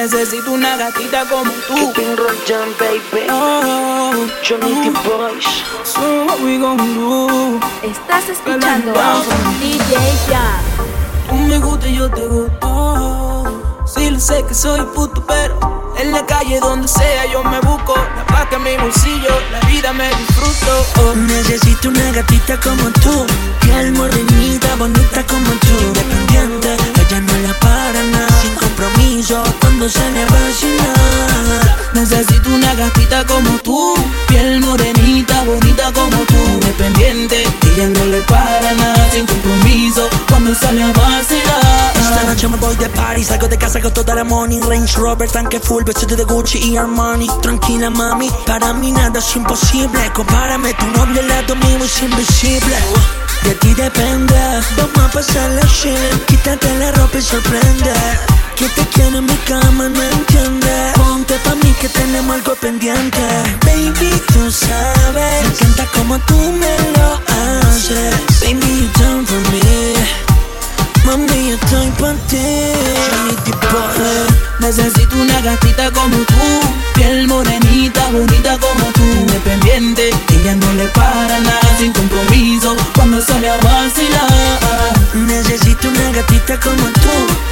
Necesito una gatita como tú. Keeping Rojan, baby. Oh, Johnny oh. Boys. So what we gonna do? Estás escuchando. DJ. Tú me gusta y yo te gusto. Sí, lo sé que soy puto, pero en la calle donde sea yo me busco. La placa en mi bolsillo, la vida me disfruto. Oh. Necesito una gatita como tú, piel morenita, bonita como tú, independiente, ella no la para nada, compromiso, cuando sale a vacilar. Necesito una gatita como tú, piel morenita, bonita como tú, no le para nada, sin compromiso, cuando sale a vacilar. Esta noche me voy de party, salgo de casa con toda la money Range Rover, tanque full, vestido de Gucci y Armani. Tranquila mami, para mí nada es imposible. Compárame, tu novio al lado mío es invisible. De ti depende, vamos a pasar la shit Quítate la ropa y sorprende Que te quiero en mi cama, no entiende Ponte pa' mí que tenemos algo pendiente. Baby, tú sabes Me encanta como tú me lo haces. Baby, you done for me. Mami, yo estoy pa' ti. Boy Necesito una gatita como tú, piel morenita, bonita como tú, independiente. Ella no le para nada, sin compromiso, cuando sale a vacilar. Necesito una gatita como tú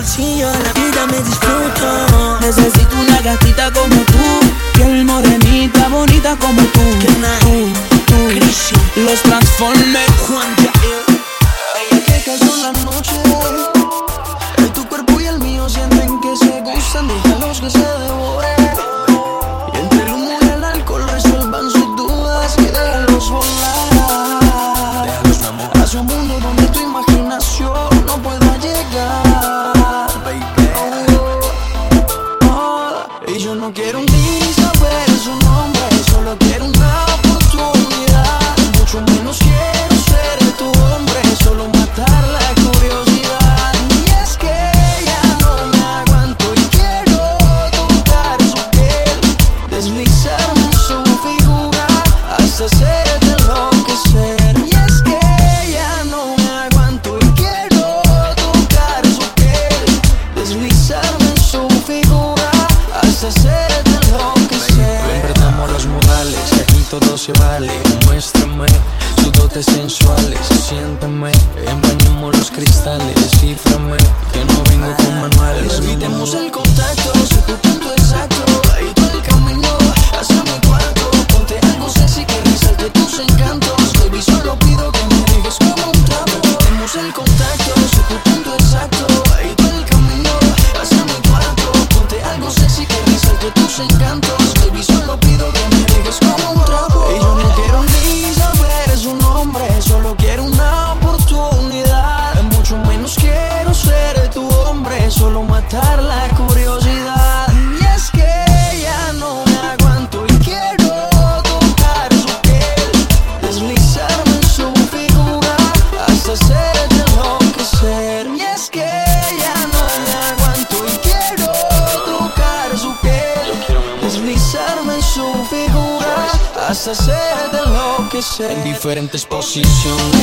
bolsillo la vida me disfruto. Necesito una gatita como tú, piel morenita, bonita como tú. Que nadie, Crisis, Los transforme. Juan Jair Ella que cayó la noche Y tu cuerpo y el mío sienten que se gustan Déjalos que se devoren diferentes posiciones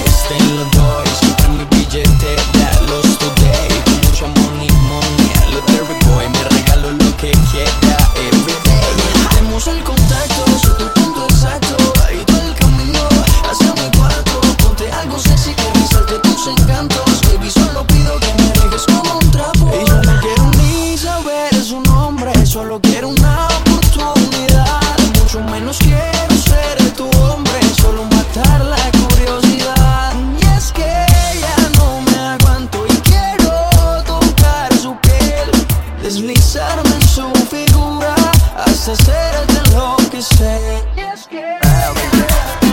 hell is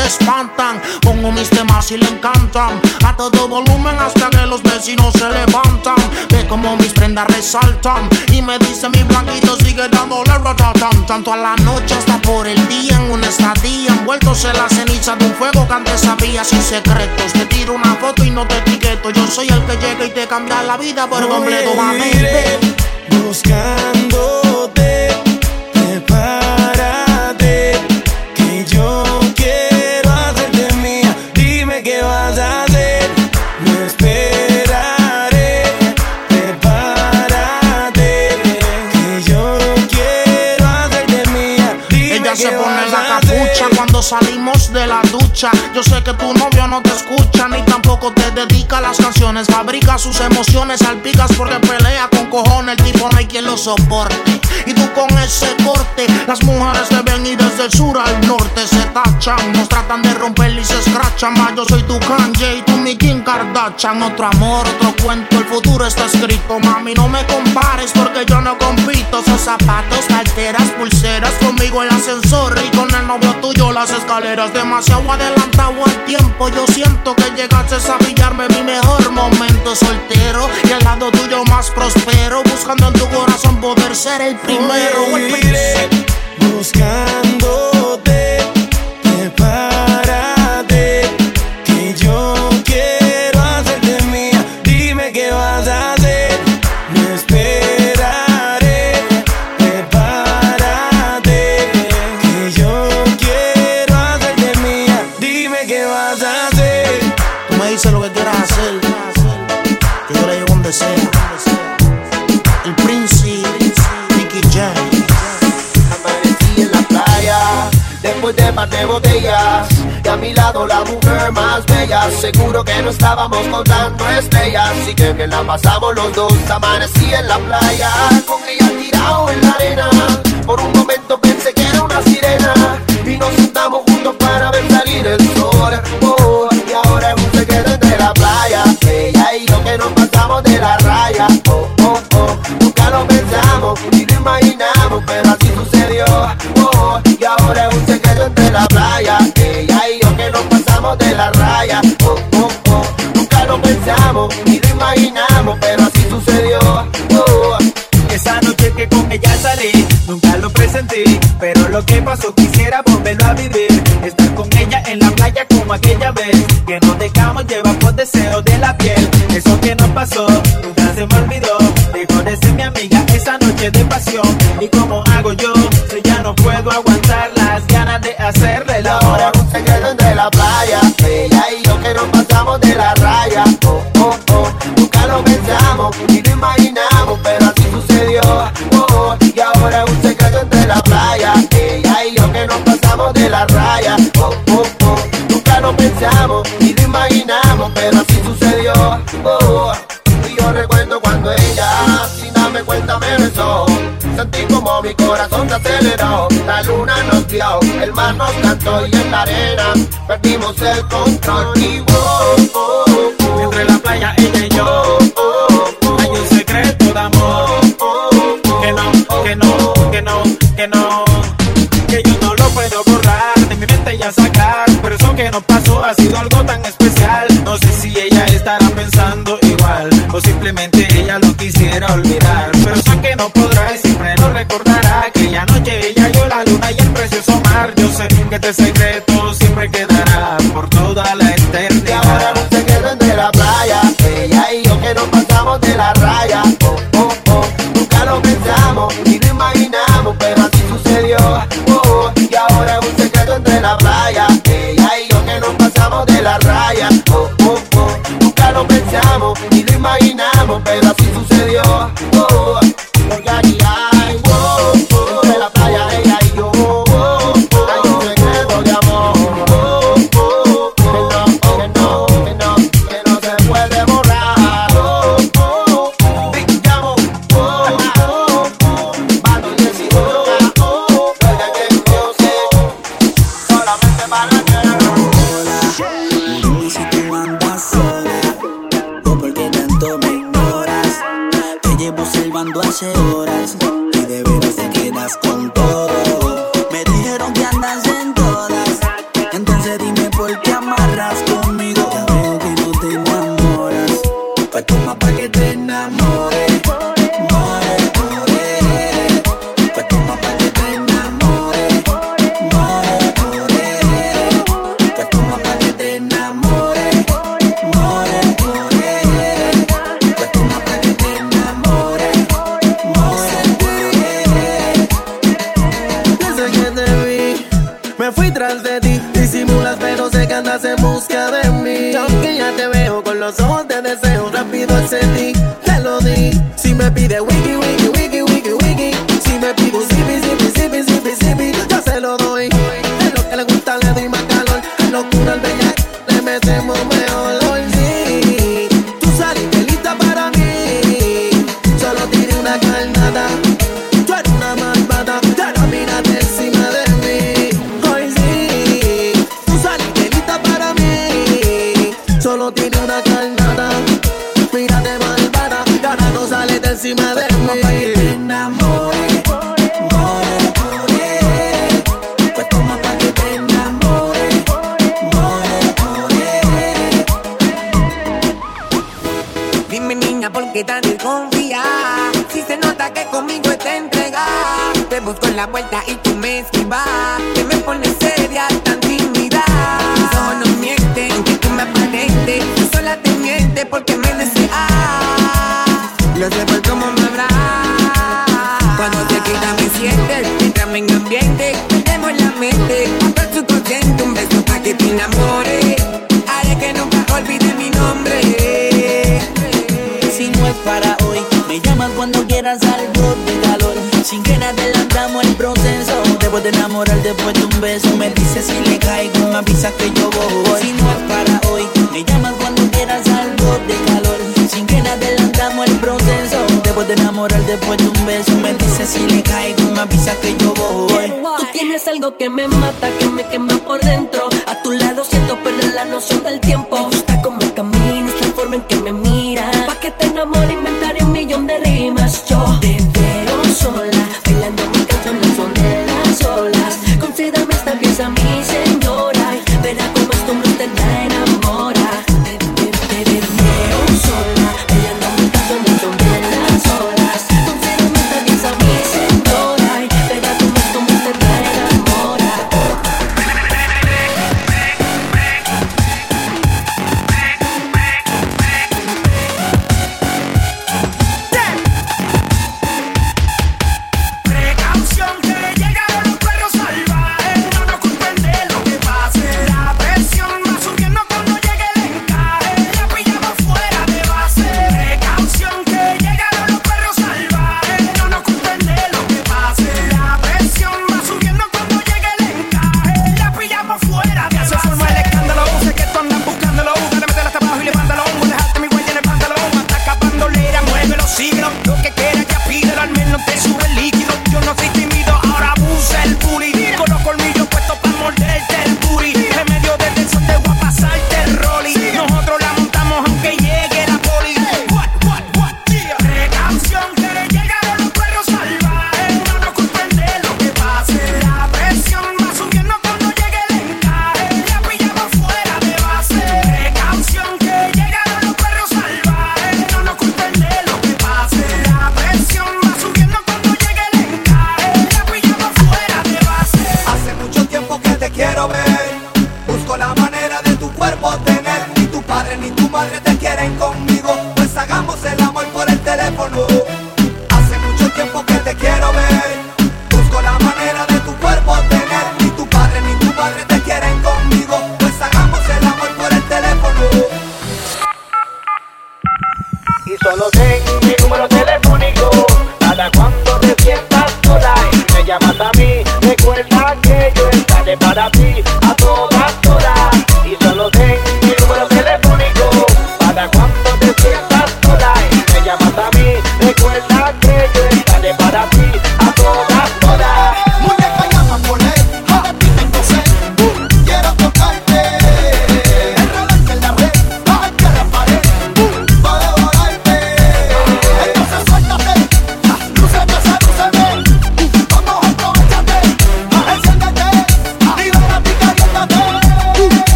se espantan. Pongo mis temas y le encantan. A todo volumen hasta que los vecinos se levantan. Ve como mis prendas resaltan. Y me dice mi blanquito sigue dándole ratatán. Tanto a la noche hasta por el día en una estadía. Envueltos en la ceniza de un fuego que antes sabía sin secretos. Te tiro una foto y no te etiqueto. Yo soy el que llega y te cambia la vida por completo, mami. Buscándote, Yo sé que tu novio no te escucha ni te dedica las canciones. Fabrica sus emociones, salpicas porque pelea con cojones. El tipo no hay quien lo soporte. Y tú con ese corte, las mujeres te ven y desde el sur al norte se tachan. Nos tratan de romper y se escrachan. Más yo soy tu Kanye y tú mi Kim Kardashian. Otro amor, otro cuento, el futuro está escrito. Mami, no me compares porque yo no compito. Son zapatos, carteras, pulseras conmigo el ascensor y con el novio tuyo las escaleras. Demasiado adelantado al tiempo. Yo siento que llegaste a pillarme mi mejor momento soltero y al lado tuyo más prospero. Buscando en tu corazón poder ser el primero. Buscándote, Seguro que no estábamos contando estrellas. Así que bien la pasamos los dos. Amanecí en la playa, con ella tirado en la arena. Por un momento pensé que era una sirena. Y nos sentamos juntos para ver salir el sol. Oh, y ahora es un secreto entre la playa. Ella y yo que nos pasamos de la raya. Oh, oh, oh, nunca lo pensamos ni lo imaginamos, pero así sucedió. Oh, y ahora es un secreto entre la playa. Ella y yo que nos pasamos de la raya. Lo pensamos ni lo imaginamos, pero así sucedió. Oh, Esa noche que con ella salí, nunca lo presenté, pero lo que pasó quisiera volverlo a vivir. Estar con ella en la playa como aquella vez, que nos dejamos llevar por deseo de la piel. Eso que nos pasó, nunca se me olvidó. Dejó de ser mi amiga esa noche de pasión. ¿Y como hago yo? Pensamos ni lo imaginamos, pero así sucedió. Oh, y yo recuerdo cuando ella, sin darme cuenta, me besó. Sentí como mi corazón se aceleró. La luna nos vio, el mar nos cantó y en la arena perdimos el control. Y oh, oh, oh, Entre la playa ella y yo, oh, oh, oh, hay un secreto de amor. oh, oh, que no, que no, que no, que no, que yo no lo puedo borrar de mi mente ya sacar. Ella lo quisiera olvidar. Pero sé que no podrá y siempre lo recordará. Aquella noche ella yo la luna y el precioso mar. Yo sé que este secreto moral después de un beso. Me dices si le caigo, me avisas que yo voy Si no es para hoy, me llamas cuando quieras algo de calor. Sin que adelantamos el proceso. Debo de enamorar después de un beso Me dices si le caigo, me avisas que yo voy Tú tienes algo que me mata, que me quema por dentro. A tu lado siento perder la noción del tiempo.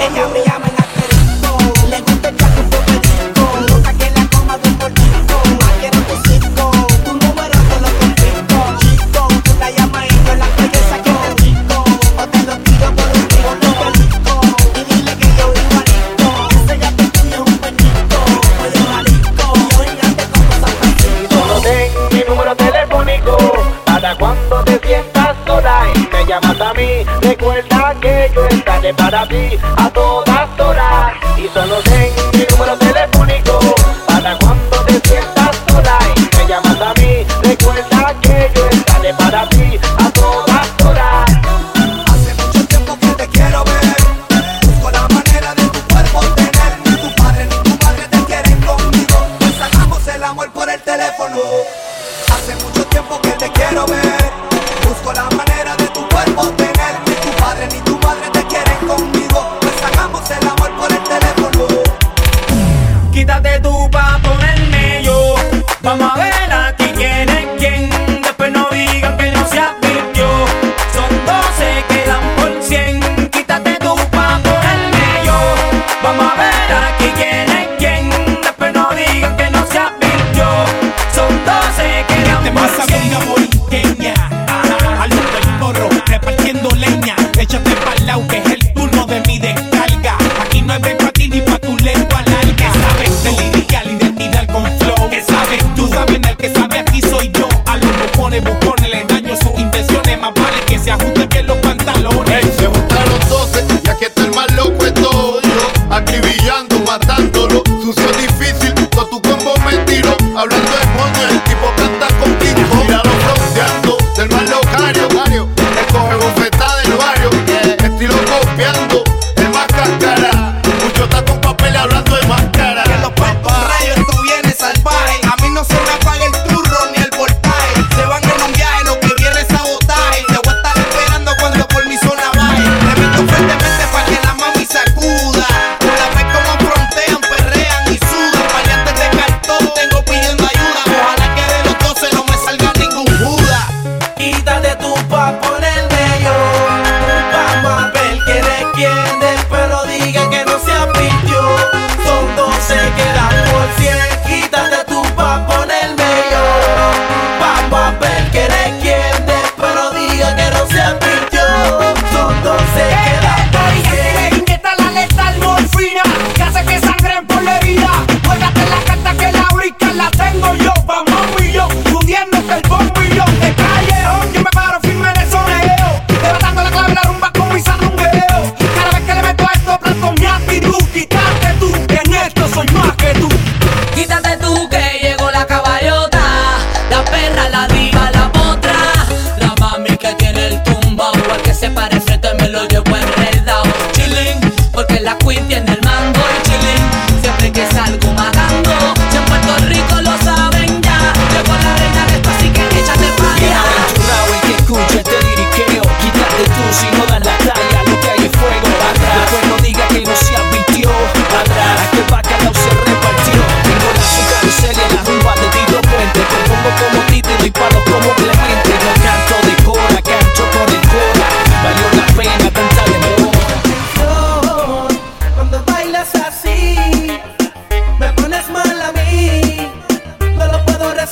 Ella me llama en asterisco, le gusta el traje un poquitico, nota que la coma de un polvito, más que no te cico, tu número te lo complico, chico, tú la llamas y yo la belleza que te chico, o te lo tiro por un rico, y dile que yo igualito, ese gato tuyo es un perrito, medio jalisco, y orígate como San Francisco. Solo ten mi número telefónico, para cuando te sientas sola y me llamas a mí, recuerda que yo estaré para ti a todas Vamos a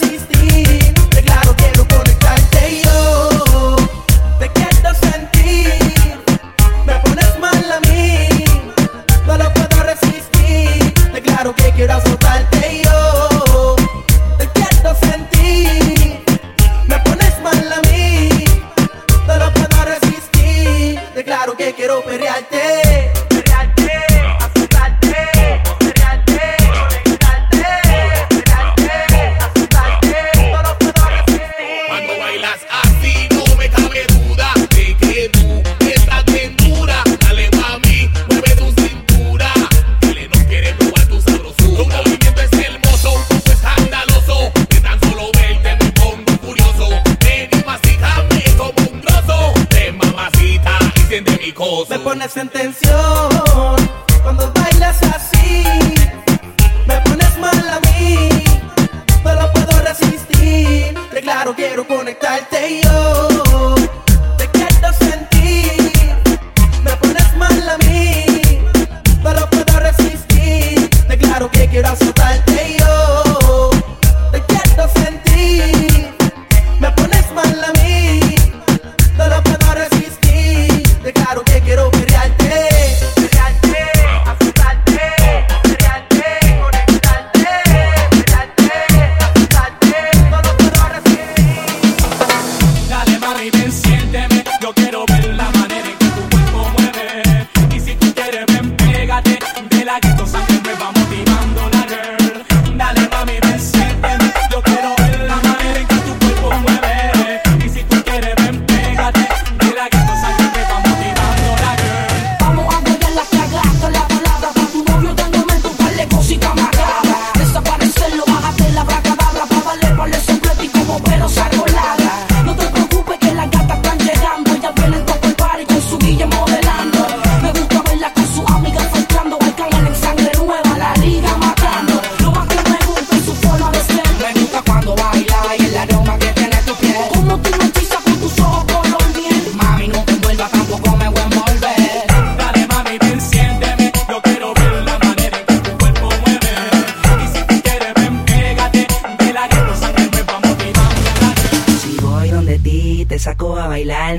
lo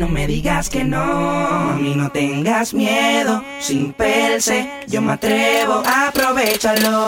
me digas que no. Mami, no tengas miedo, sin perse, yo me atrevo, aprovechalo.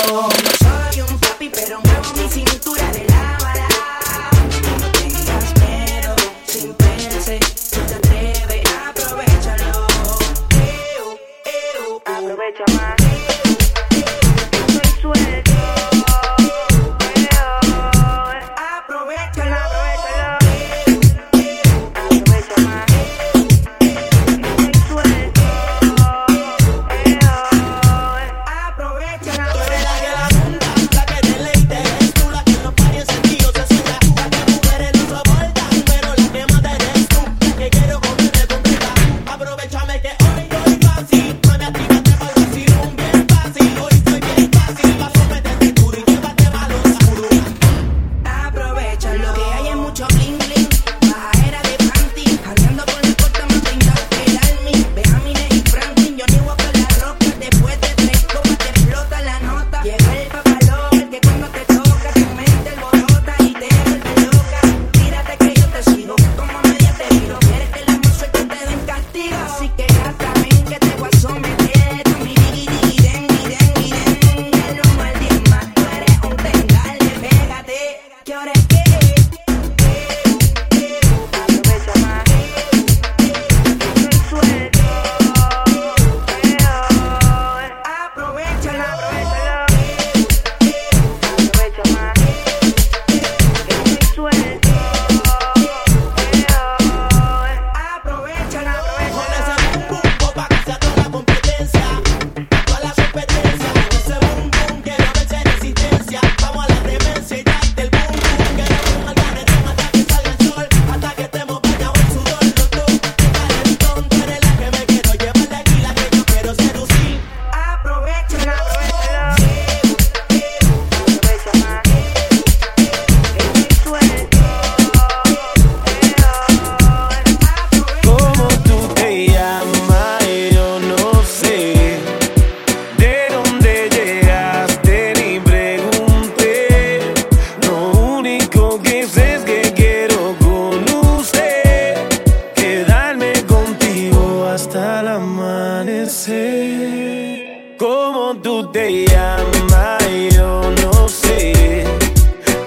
tú te llamas, yo no sé.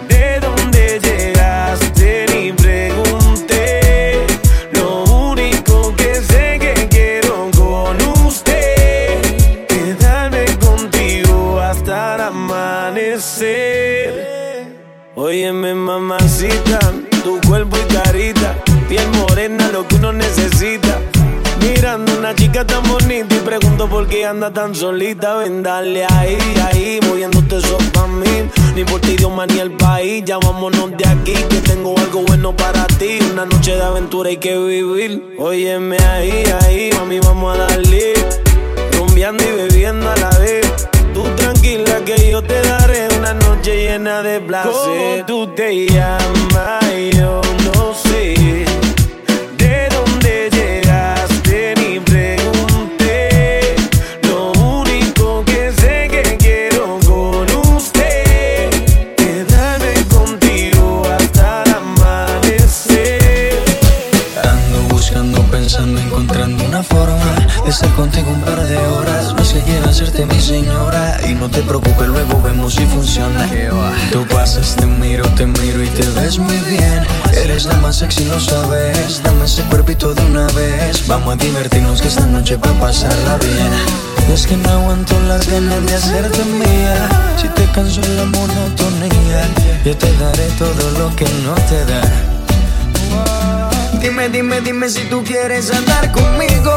De dónde llegaste ni pregunté. Lo único que sé que quiero con usted. Quedarme contigo hasta el amanecer. Óyeme, mamacita, tu cuerpo y carita. Piel morena, lo que uno necesita. Mirando una chica tan bonita pregunto por qué anda tan solita. Ven, dale ahí, ahí, moviéndote eso pa' mí. Ni por ti, Dios, ni el país. Ya vámonos de aquí, que tengo algo bueno para ti. Una noche de aventura hay que vivir. Óyeme ahí, ahí, mami, vamos a darle. Rumbeando y bebiendo a la vez. Tú tranquila que yo te daré una noche llena de placer. ¿Cómo tú te llamas yo? contigo un par de horas. No sé quiero hacerte mi señora. Y no te preocupes, luego vemos si funciona. Tú pasas, te miro, te miro y te ves muy bien. Eres la más sexy, lo sabes. Dame ese cuerpito de una vez. Vamos a divertirnos que esta noche va a pasarla bien. Es que no aguanto las ganas de hacerte mía. Si te canso la monotonía, yo te daré todo lo que no te da. Dime, dime, dime si tú quieres andar conmigo.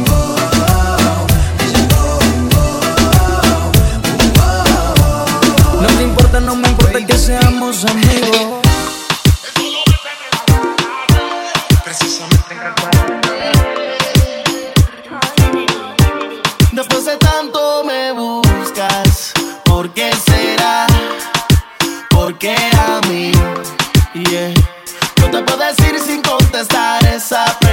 estamos en vivo. Precisamente en Después de tanto me buscas, ¿por qué será? ¿Por qué a mí? Yeah. No te puedo decir sin contestar esa pregunta.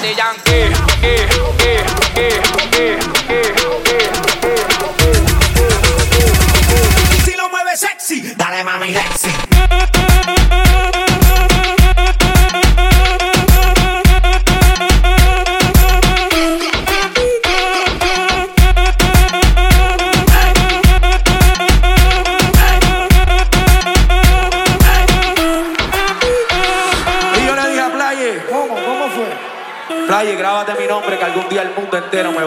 Daddy Yankee. Si lo mueves sexy, dale mami sexy.